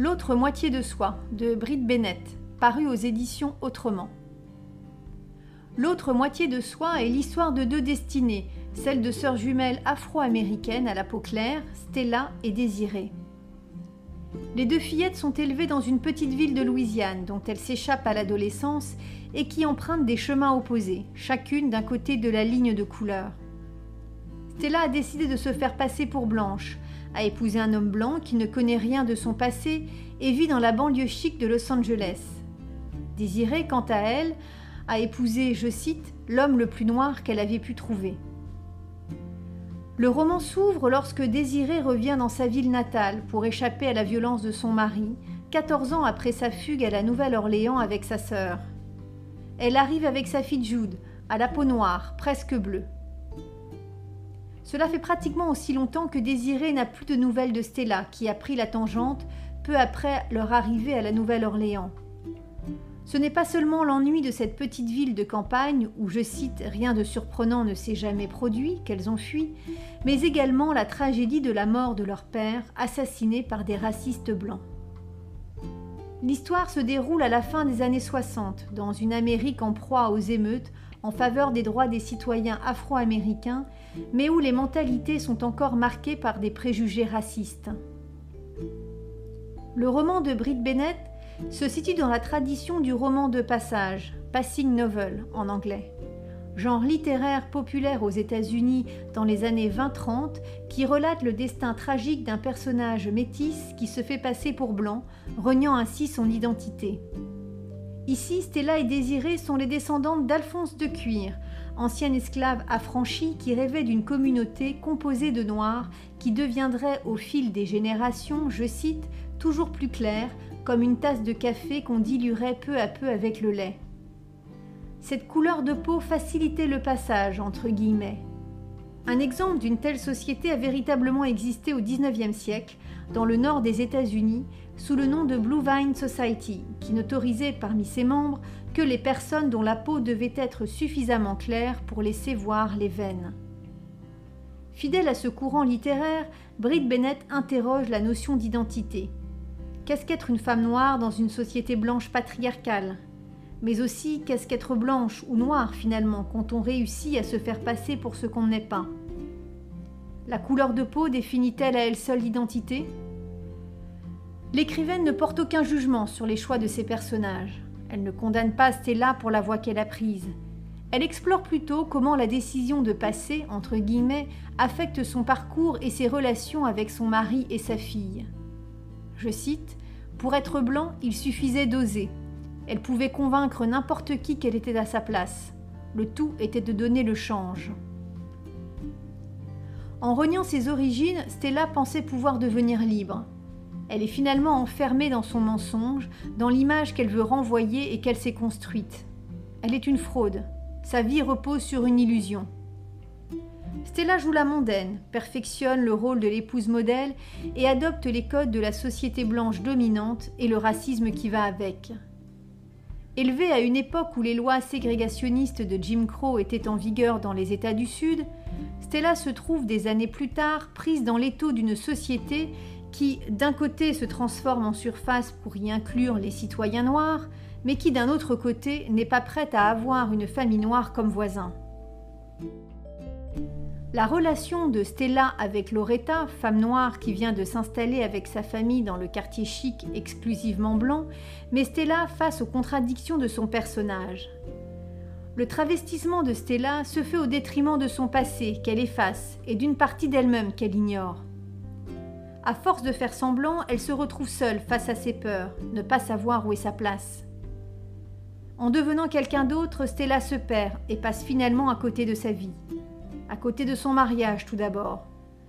L'autre moitié de soi de Britt Bennett, paru aux éditions Autrement. L'autre moitié de soi est l'histoire de deux destinées, celle de sœurs jumelles afro-américaines à la peau claire, Stella et Désirée. Les deux fillettes sont élevées dans une petite ville de Louisiane dont elles s'échappent à l'adolescence et qui empruntent des chemins opposés, chacune d'un côté de la ligne de couleur. Stella a décidé de se faire passer pour blanche, a épousé un homme blanc qui ne connaît rien de son passé et vit dans la banlieue chic de Los Angeles. Désirée, quant à elle, a épousé, je cite, l'homme le plus noir qu'elle avait pu trouver. Le roman s'ouvre lorsque Désirée revient dans sa ville natale pour échapper à la violence de son mari, 14 ans après sa fugue à la Nouvelle-Orléans avec sa sœur. Elle arrive avec sa fille Jude, à la peau noire, presque bleue. Cela fait pratiquement aussi longtemps que Désiré n'a plus de nouvelles de Stella, qui a pris la tangente peu après leur arrivée à la Nouvelle-Orléans. Ce n'est pas seulement l'ennui de cette petite ville de campagne où, je cite, rien de surprenant ne s'est jamais produit, qu'elles ont fui, mais également la tragédie de la mort de leur père, assassiné par des racistes blancs. L'histoire se déroule à la fin des années 60, dans une Amérique en proie aux émeutes en faveur des droits des citoyens afro-américains, mais où les mentalités sont encore marquées par des préjugés racistes. Le roman de Britt Bennett se situe dans la tradition du roman de passage, passing novel en anglais, genre littéraire populaire aux États-Unis dans les années 20-30 qui relate le destin tragique d'un personnage métis qui se fait passer pour blanc, reniant ainsi son identité. Ici, Stella et Désirée sont les descendantes d'Alphonse de Cuir, ancien esclave affranchi qui rêvait d'une communauté composée de noirs qui deviendrait au fil des générations, je cite, toujours plus claire, comme une tasse de café qu'on diluerait peu à peu avec le lait. Cette couleur de peau facilitait le passage, entre guillemets. Un exemple d'une telle société a véritablement existé au XIXe siècle, dans le nord des États-Unis, sous le nom de Blue Vine Society, qui n'autorisait parmi ses membres que les personnes dont la peau devait être suffisamment claire pour laisser voir les veines. Fidèle à ce courant littéraire, Britt Bennett interroge la notion d'identité. Qu'est-ce qu'être une femme noire dans une société blanche patriarcale? Mais aussi qu'est-ce qu'être blanche ou noire finalement quand on réussit à se faire passer pour ce qu'on n'est pas La couleur de peau définit-elle à elle seule l'identité? L'écrivaine ne porte aucun jugement sur les choix de ses personnages. Elle ne condamne pas Stella pour la voie qu'elle a prise. Elle explore plutôt comment la décision de passer, entre guillemets, affecte son parcours et ses relations avec son mari et sa fille. Je cite Pour être blanc, il suffisait d'oser. Elle pouvait convaincre n'importe qui qu'elle était à sa place. Le tout était de donner le change. En reniant ses origines, Stella pensait pouvoir devenir libre. Elle est finalement enfermée dans son mensonge, dans l'image qu'elle veut renvoyer et qu'elle s'est construite. Elle est une fraude. Sa vie repose sur une illusion. Stella joue la mondaine, perfectionne le rôle de l'épouse modèle et adopte les codes de la société blanche dominante et le racisme qui va avec. Élevée à une époque où les lois ségrégationnistes de Jim Crow étaient en vigueur dans les États du Sud, Stella se trouve des années plus tard prise dans l'étau d'une société qui d'un côté se transforme en surface pour y inclure les citoyens noirs, mais qui d'un autre côté n'est pas prête à avoir une famille noire comme voisin. La relation de Stella avec Loretta, femme noire qui vient de s'installer avec sa famille dans le quartier chic exclusivement blanc, met Stella face aux contradictions de son personnage. Le travestissement de Stella se fait au détriment de son passé qu'elle efface et d'une partie d'elle-même qu'elle ignore. À force de faire semblant, elle se retrouve seule face à ses peurs, ne pas savoir où est sa place. En devenant quelqu'un d'autre, Stella se perd et passe finalement à côté de sa vie. À côté de son mariage tout d'abord.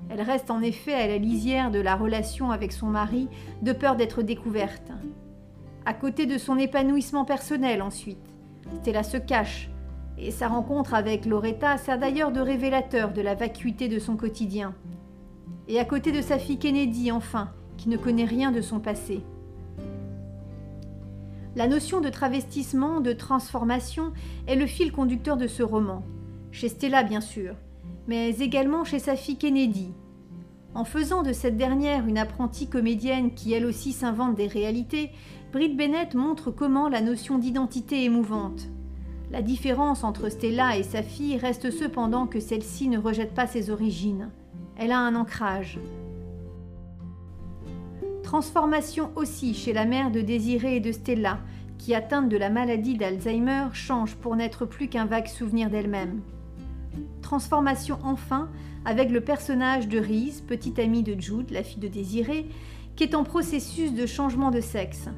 Elle reste en effet à la lisière de la relation avec son mari, de peur d'être découverte. À côté de son épanouissement personnel ensuite. Stella se cache, et sa rencontre avec Loretta sert d'ailleurs de révélateur de la vacuité de son quotidien, et à côté de sa fille Kennedy enfin, qui ne connaît rien de son passé. La notion de travestissement, de transformation est le fil conducteur de ce roman, chez Stella bien sûr, mais également chez sa fille Kennedy. En faisant de cette dernière une apprentie comédienne qui elle aussi s'invente des réalités, Britt Bennett montre comment la notion d'identité est mouvante. La différence entre Stella et sa fille reste cependant que celle-ci ne rejette pas ses origines. Elle a un ancrage. Transformation aussi chez la mère de Désiré et de Stella, qui atteinte de la maladie d'Alzheimer change pour n'être plus qu'un vague souvenir d'elle-même. Transformation enfin avec le personnage de Reese, petite amie de Jude, la fille de Désiré, qui est en processus de changement de sexe.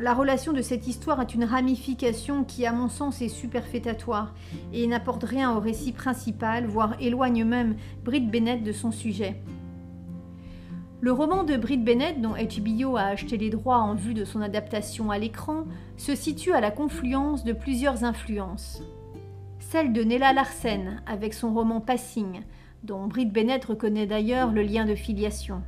La relation de cette histoire est une ramification qui, à mon sens, est superfétatoire et n'apporte rien au récit principal, voire éloigne même Britt Bennett de son sujet. Le roman de Britt Bennett, dont HBO a acheté les droits en vue de son adaptation à l'écran, se situe à la confluence de plusieurs influences. Celle de Nella Larsen, avec son roman Passing, dont Britt Bennett reconnaît d'ailleurs le lien de filiation.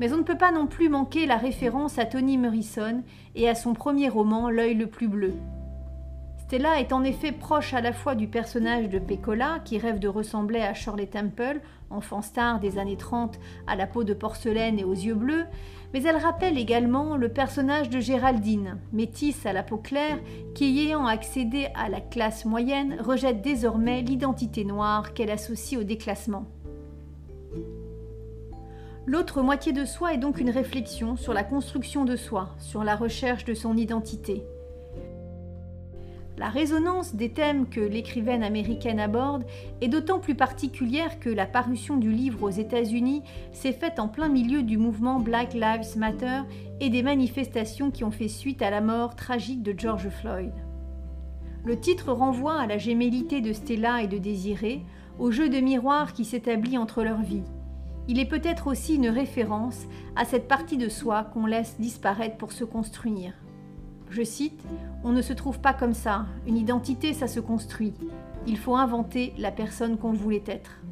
Mais on ne peut pas non plus manquer la référence à Toni Morrison et à son premier roman L'œil le plus bleu. Stella est en effet proche à la fois du personnage de Pecola, qui rêve de ressembler à Shirley Temple, enfant star des années 30 à la peau de porcelaine et aux yeux bleus, mais elle rappelle également le personnage de Géraldine, métisse à la peau claire, qui ayant accédé à la classe moyenne, rejette désormais l'identité noire qu'elle associe au déclassement. L'autre moitié de soi est donc une réflexion sur la construction de soi, sur la recherche de son identité. La résonance des thèmes que l'écrivaine américaine aborde est d'autant plus particulière que la parution du livre aux États-Unis s'est faite en plein milieu du mouvement Black Lives Matter et des manifestations qui ont fait suite à la mort tragique de George Floyd. Le titre renvoie à la gémellité de Stella et de Désiré, au jeu de miroir qui s'établit entre leurs vies. Il est peut-être aussi une référence à cette partie de soi qu'on laisse disparaître pour se construire. Je cite, On ne se trouve pas comme ça, une identité ça se construit. Il faut inventer la personne qu'on voulait être.